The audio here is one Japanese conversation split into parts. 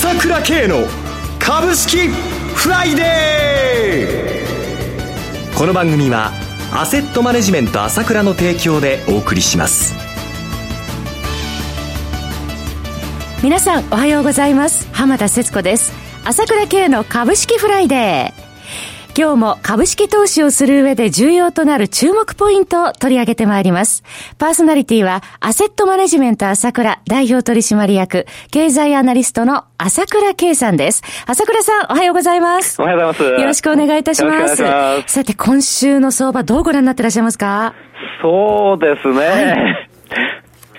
朝倉慶の株式フライデーこの番組はアセットマネジメント朝倉の提供でお送りします。皆さんおはようございます。浜田節子です。朝倉慶の株式フライデー今日も株式投資をする上で重要となる注目ポイントを取り上げてまいります。パーソナリティは、アセットマネジメント朝倉代表取締役、経済アナリストの朝倉圭さんです。朝倉さん、おはようございます。おはようございます。よろしくお願いいたします。ますさて、今週の相場どうご覧になっていらっしゃいますか？そうですね。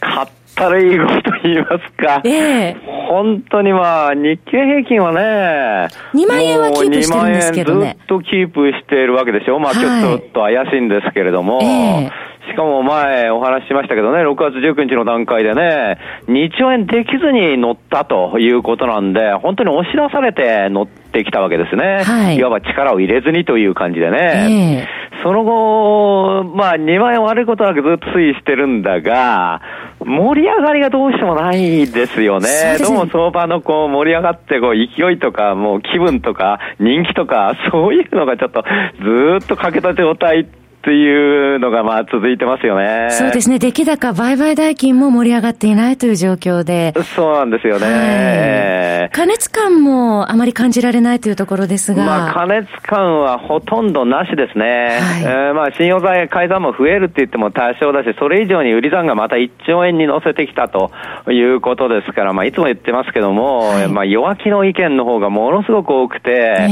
はい ったらいいこと言いますか。ええ本当にまあ、日経平均はね、2万円はキープしてるんですけどね。ずっとキープしているわけでしょ。まあ、ちょっと怪しいんですけれども、えしかも前お話ししましたけどね、6月19日の段階でね、2兆円できずに乗ったということなんで、本当に押し出されて乗ってきたわけですね。はい、いわば力を入れずにという感じでね。えー、その後、まあ2万円悪いことなくずっと推移してるんだが、盛り上がりがどうしてもないですよね。ねどうも相場のこう盛り上がってこう勢いとかもう気分とか人気とかそういうのがちょっとずっと欠けた状態っていうのがまあ続いてますよね。そうですね。出来高、売買代金も盛り上がっていないという状況で。そうなんですよね。はい、加熱感もあまり感じられないというところですが。まあ加熱感はほとんどなしですね。はい、えー、まあ信用財改ざんも増えるって言っても多少だし、それ以上に売り算がまた1兆円に乗せてきたということですから、まあいつも言ってますけども、はい、まあ弱気の意見の方がものすごく多くて、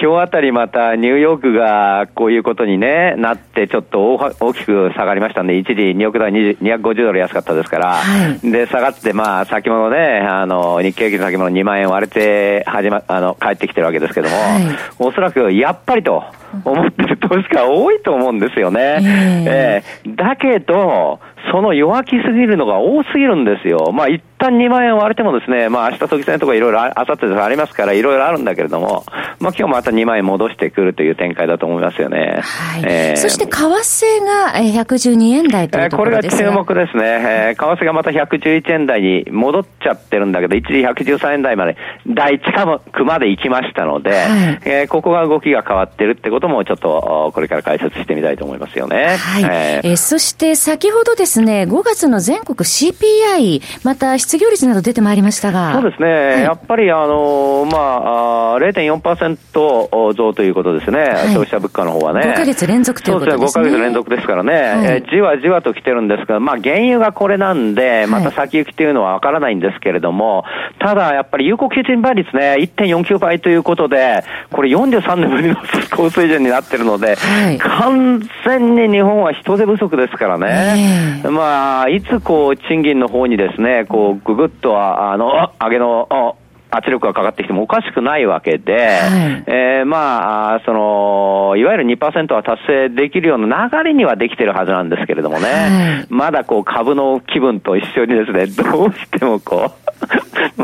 今日あたりまたニューヨークがこういうことにね、なって、ってちょっと大きく下がりましたんで、一時2億台250ドル安かったですから、はい、で、下がって、まあ、先物ね、あの、日経平均先物2万円割れて、始ま、あの、帰ってきてるわけですけども、はい、おそらく、やっぱりと思ってる投資家多いと思うんですよね。えー、えー、だけど、その弱気すぎるのが多すぎるんですよ。まあ、一旦2万円割れてもですね、まあ、明日時戦とかいろいろ、あさってありますから、いろいろあるんだけれども、まあ、今日また2万円戻してくるという展開だと思いますよね。はい。えー、そして、為替が112円台というところですこれが注目ですね。えー、為替がまた111円台に戻っちゃってるんだけど、一時113円台まで、第近くまで行きましたので、はい、えー、ここが動きが変わってるってことも、ちょっと、これから解説してみたいと思いますよね。はい。えー、えー、そして、先ほどですね、5月の全国 CPI、また失業率など出てまいりましたが。そうですね。はい、やっぱり、あの、まあ、あ0.4%増ということですね。はい、消費者物価の方はね。5ヶ月連続ということですね。そうですね。5ヶ月連続ですからね。はい、えー、じわじわと来てるんですが、まあ、原油がこれなんで、また先行きというのはわからないんですけれども、ただ、やっぱり有効求人倍率ね、1.49倍ということで、これ43年ぶりの高水準になってるので、完全に日本は人手不足ですからね。まあ、いつこう、賃金の方にですね、こう、ぐぐっと、あの、上げの、圧力がかかってきてもおかしくないわけで、はい、えー、まあ、その、いわゆる2%は達成できるような流れにはできてるはずなんですけれどもね、はい、まだこう株の気分と一緒にですね、どうしてもこう、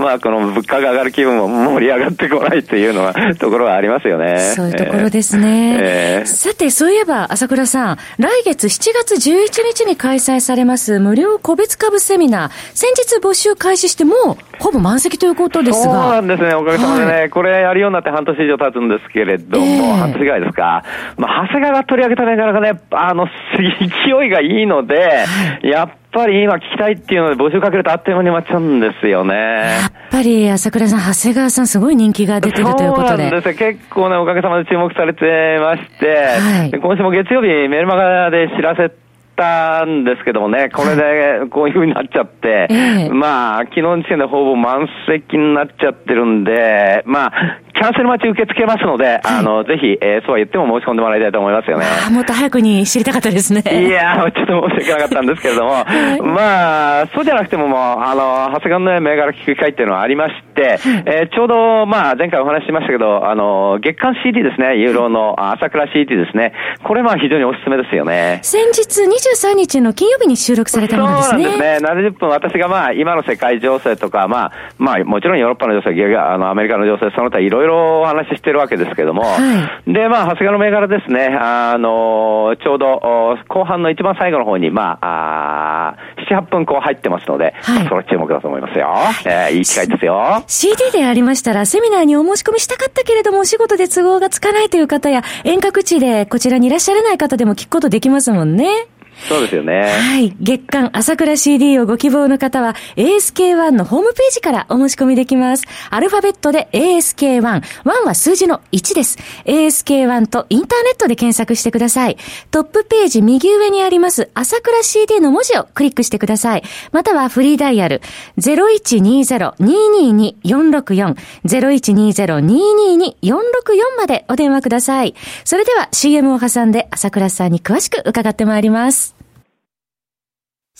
まあ、この物価が上がる気分も盛り上がってこないっていうのは、ところはありますよね。そういうところですね。えー、さて、そういえば、朝倉さん、来月7月11日に開催されます無料個別株セミナー、先日募集開始してもう、ほぼ満席ということですが。そうなんですね、おかげさまでね、はい、これやるようになって半年以上経つんですけれども、えー、半年ぐらいですか。まあ、長谷川が取り上げたなかなかね、あの、勢いがいいので、やっぱり今聞きたいっていうので募集かけるとあっという間に埋まっちゃうんですよね。やっぱり朝倉さん、長谷川さんすごい人気が出てるということで。そうですよ。結構ね、おかげさまで注目されてまして、はい、今週も月曜日メルマガで知らせたんですけどもね、これでこういうふうになっちゃって、まあ、昨日の時点でほぼ満席になっちゃってるんで、まあ、キャンセル待ち受け付けますので、はい、あの、ぜひ、えー、そうは言っても申し込んでもらいたいと思いますよね。あもっと早くに知りたかったですね。いやちょっと申し訳なかったんですけれども、はい、まあ、そうじゃなくてももう、あの、長谷川の銘柄聞く機会っていうのはありまして、えー、ちょうど、まあ、前回お話ししましたけど、あの、月間 CD ですね、ユーロの朝倉 CD ですね、これまあ非常におすすめですよね。先日23日の金曜日に収録されたものですね。そうなんですね。70分私がまあ、今の世界情勢とか、まあ、まあ、もちろんヨーロッパの情勢、あの、アメリカの情勢、その他いろいろろお話ししてるわけですけども、はい、で、まあ、長谷川の銘柄ですね、あの、ちょうど、後半の一番最後の方に、まあ、あ7、8分こう入ってますので、はい、それ注目だと思いますよ。えー、いい機会ですよ。CD でありましたら、セミナーにお申し込みしたかったけれども、お仕事で都合がつかないという方や、遠隔地でこちらにいらっしゃらない方でも聞くことできますもんね。そうですよね。はい。月間朝倉 CD をご希望の方は ASK1 のホームページからお申し込みできます。アルファベットで ASK1。1は数字の1です。ASK1 とインターネットで検索してください。トップページ右上にあります朝倉 CD の文字をクリックしてください。またはフリーダイヤル0120-222-464 0120-222-464までお電話ください。それでは CM を挟んで朝倉さんに詳しく伺ってまいります。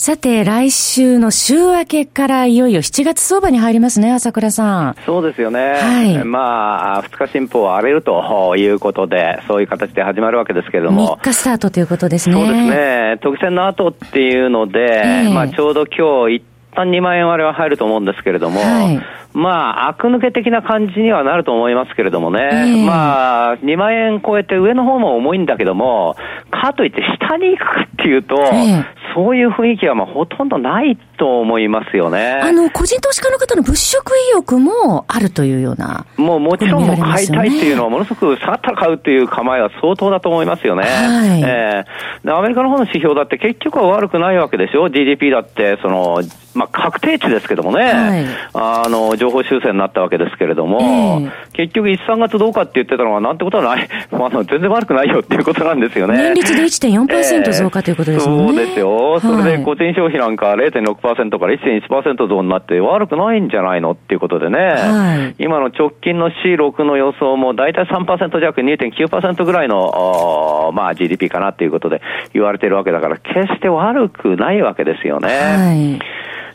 さて、来週の週明けからいよいよ7月相場に入りますね、朝倉さん。そうですよね。はい。まあ、2日新報は荒れるということで、そういう形で始まるわけですけれども。3日スタートということですね。そうですね。特選の後っていうので、えー、まあ、ちょうど今日一旦2万円割れは入ると思うんですけれども、はい、まあ、悪抜け的な感じにはなると思いますけれどもね、えー、まあ、2万円超えて上の方も重いんだけども、かといって下に行くかっていうと、えー、そういう雰囲気はまあほとんどないと思いますよね。あの、個人投資家の方の物色意欲もあるというような、もうもちろんも買いたいっていうのは、ものすごく下がったら買うっていう構えは相当だと思いますよね。はい、えー、アメリカの方の指標だって結局は悪くないわけでしょ ?GDP だって、その、まあ、確定値ですけどもね、はい、あの、情報修正になったわけですけれども、えー、結局1、3月どうかって言ってたのは、なんてことはない、まあ、全然悪くないよっていうことなんですよね。年率で1.4%増加ということですね、そうですよ。それで個人消費なんか0.6%から1.1%増になって悪くないんじゃないのっていうことでね、はい、今の直近の C6 の予想も大体3%弱、2.9%ぐらいの、まあ、GDP かなっていうことで言われてるわけだから、決して悪くないわけですよね。は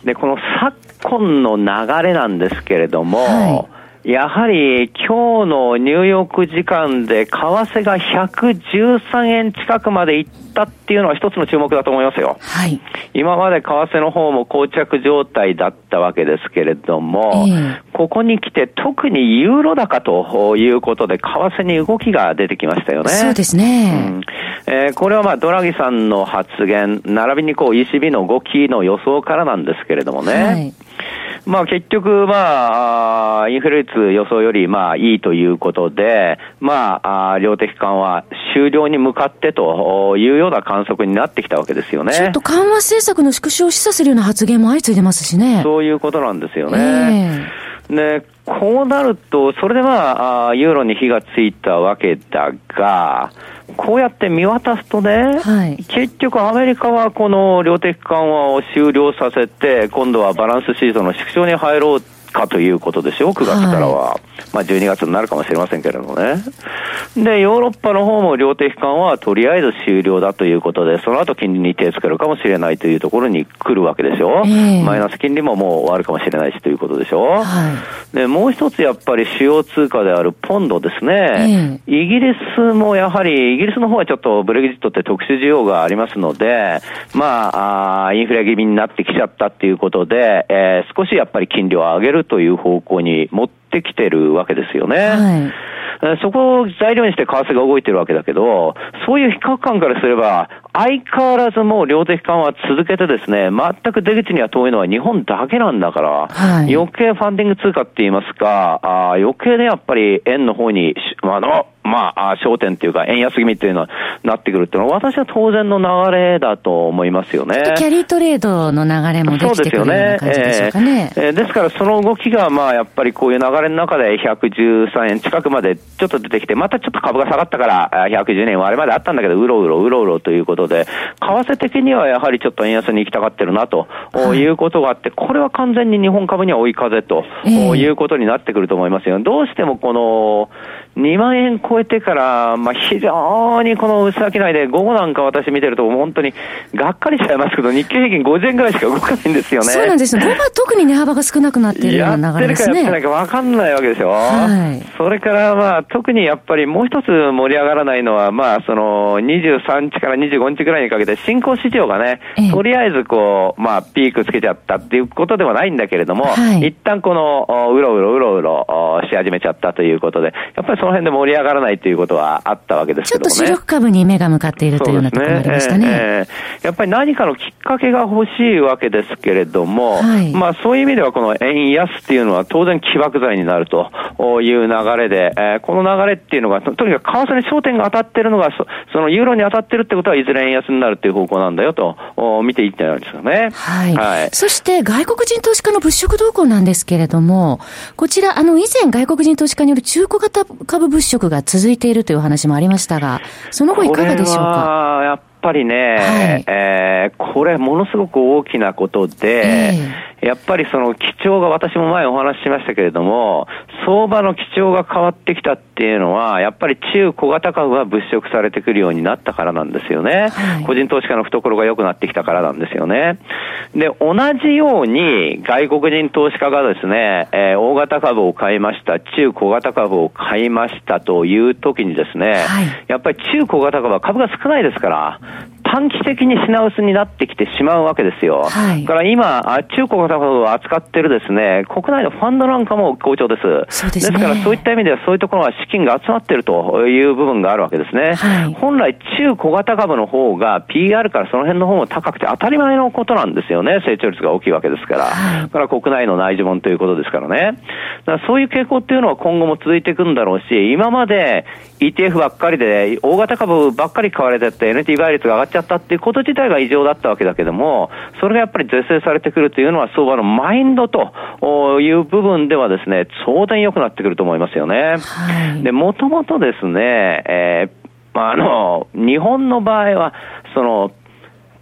い。で、この昨今の流れなんですけれども、はい、やはり今日のニューヨーク時間で為替が113円近くまでいったっていうのは一つの注目だと思いますよ。はい、今まで為替の方も膠着状態だったわけですけれども、えー、ここに来て特にユーロ高ということで為替に動きが出てきましたよね。そうですね。うんえー、これはまあドラギさんの発言、並びにこう ECB の動きの予想からなんですけれどもね。はいまあ結局、まあ、インフレ率予想よりまあいいということで、まあ、量的緩和終了に向かってというような観測になってきたわけですよね。ちょっと緩和政策の縮小を示唆するような発言も相次いでますしね。そういうことなんですよね。えー、で、こうなると、それでまあ、ユーロに火がついたわけだが、こうやって見渡すとね、はい、結局アメリカはこの量的緩和を終了させて、今度はバランスシーズンの縮小に入ろうかということでしょう、9月からは。はい、まあ12月になるかもしれませんけれどもね。で、ヨーロッパの方も量的緩和はとりあえず終了だということで、その後金利に手つけるかもしれないというところに来るわけでしょ。えー、マイナス金利ももう終わるかもしれないしということでしょ。はい、で、もう一つやっぱり主要通貨であるポンドですね。えー、イギリスもやはり、イギリスの方はちょっとブレグジットって特殊需要がありますので、まあ、あインフレ気味になってきちゃったっていうことで、えー、少しやっぱり金利を上げるという方向に持ってきてるわけですよね。はいそこを材料にして為替が動いてるわけだけど、そういう比較感からすれば、相変わらずもう量的緩和続けてですね、全く出口には遠いのは日本だけなんだから、はい、余計ファンディング通貨って言いますか、あ余計ね、やっぱり円の方に、あの、まあ、焦点っていうか、円安気味っていうのはなってくるっていうのは、私は当然の流れだと思いますよね。キャリートレードの流れもできてくるような感じでしょうかね。えー、ですから、その動きが、まあ、やっぱりこういう流れの中で113円近くまでちょっと出てきて、またちょっと株が下がったから、110年はあれまであったんだけど、うろうろうろうろということで、為替的にはやはりちょっと円安に行きたがってるなと、はい、いうことがあって、これは完全に日本株には追い風と、えー、いうことになってくると思いますよ。どうしてもこの、2万円超えてから、まあ、非常にこの薄商いで、午後なんか私見てると、本当にがっかりしちゃいますけど、日経平均50円ぐらいしか動かないんですよね。そうなんですよ。午後は特に値幅が少なくなっているような流れですね。やってるかやってないか分かんないわけでしょ。はい。それからまあ、特にやっぱりもう一つ盛り上がらないのは、まあ、その、23日から25日ぐらいにかけて、新興市場がね、とりあえずこう、まあ、ピークつけちゃったっていうことではないんだけれども、はい、一旦この、うろうろうろうろし始めちゃったということで、やっぱりその辺で盛り上がらないということはあったわけですけどもね。ちょっと主力株に目が向かっているというようなところがありましたね。ねえー、やっぱり何かのきっかけが欲しいわけですけれども、はい、まあそういう意味ではこの円安っていうのは当然起爆剤になるという流れで、えー、この流れっていうのが、とにかく為替に焦点が当たってるのがそ、そのユーロに当たってるってことはいずれ円安になるっていう方向なんだよと見ていったんですよね。はい。はい、そして外国人投資家の物色動向なんですけれども、こちら、あの以前外国人投資家による中古型株物色が続いているというお話もありましたが、その後いかがでしょうか？やっぱりね、はい、えー、これものすごく大きなことで、えー、やっぱりその基調が私も前お話ししましたけれども、相場の基調が変わってきたっていうのは、やっぱり中小型株が物色されてくるようになったからなんですよね。はい、個人投資家の懐が良くなってきたからなんですよね。で、同じように外国人投資家がですね、えー、大型株を買いました、中小型株を買いましたという時にですね、はい、やっぱり中小型株は株が少ないですから、短期的に品薄になってきてしまうわけですよ。はい、だから今、中古型を扱ってるですね、国内のファンドなんかも好調です。そうです、ね、ですからそういった意味ではそういうところは資金が集まっているという部分があるわけですね。はい、本来中小型株の方が PR からその辺の方も高くて当たり前のことなんですよね。成長率が大きいわけですから。はい、だから国内の内需本ということですからね。だからそういう傾向っていうのは今後も続いていくんだろうし、今まで ETF ばっかりで大型株ばっかり買われてて NT 倍率が上がっちゃったっていうこと自体が異常だったわけだけども、それがやっぱり是正されてくるというのは相場のマインドという部分ではですね、当然良くなってくると思いますよね。はい、で、もともとですね、えー、まあ、あの、日本の場合は、その、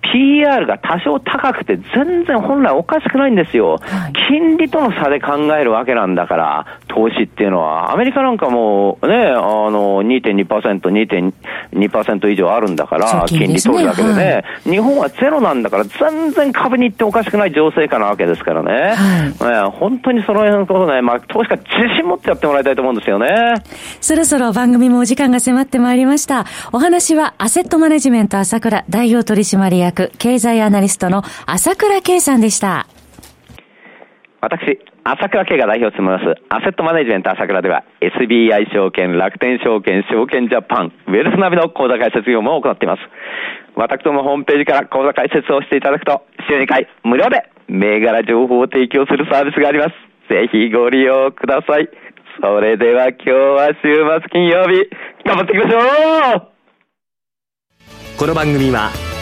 PR が多少高くて全然本来おかしくないんですよ。金利との差で考えるわけなんだから、投資っていうのは。アメリカなんかもね、あの、2.2%、2.2%以上あるんだから、金利取るだけでね、日本はゼロなんだから全然株に行っておかしくない情勢下なわけですからね。はい、本当にその辺のことね、まあ、投資家自信持ってやってもらいたいと思うんですよね。そろそろ番組もお時間が迫ってまいりました。お話はアセットマネジメント朝倉代表取締役経済アナリストの朝倉圭さんでした。私、朝倉慶が代表を務めます、アセットマネジメント朝倉では、SBI 証券、楽天証券、証券ジャパン、ウェルスナビの口座開設業務を行っています。私どもホームページから口座開設をしていただくと、週2回無料で銘柄情報を提供するサービスがあります。ぜひご利用ください。それでは今日は週末金曜日、頑張っていきましょうこの番組は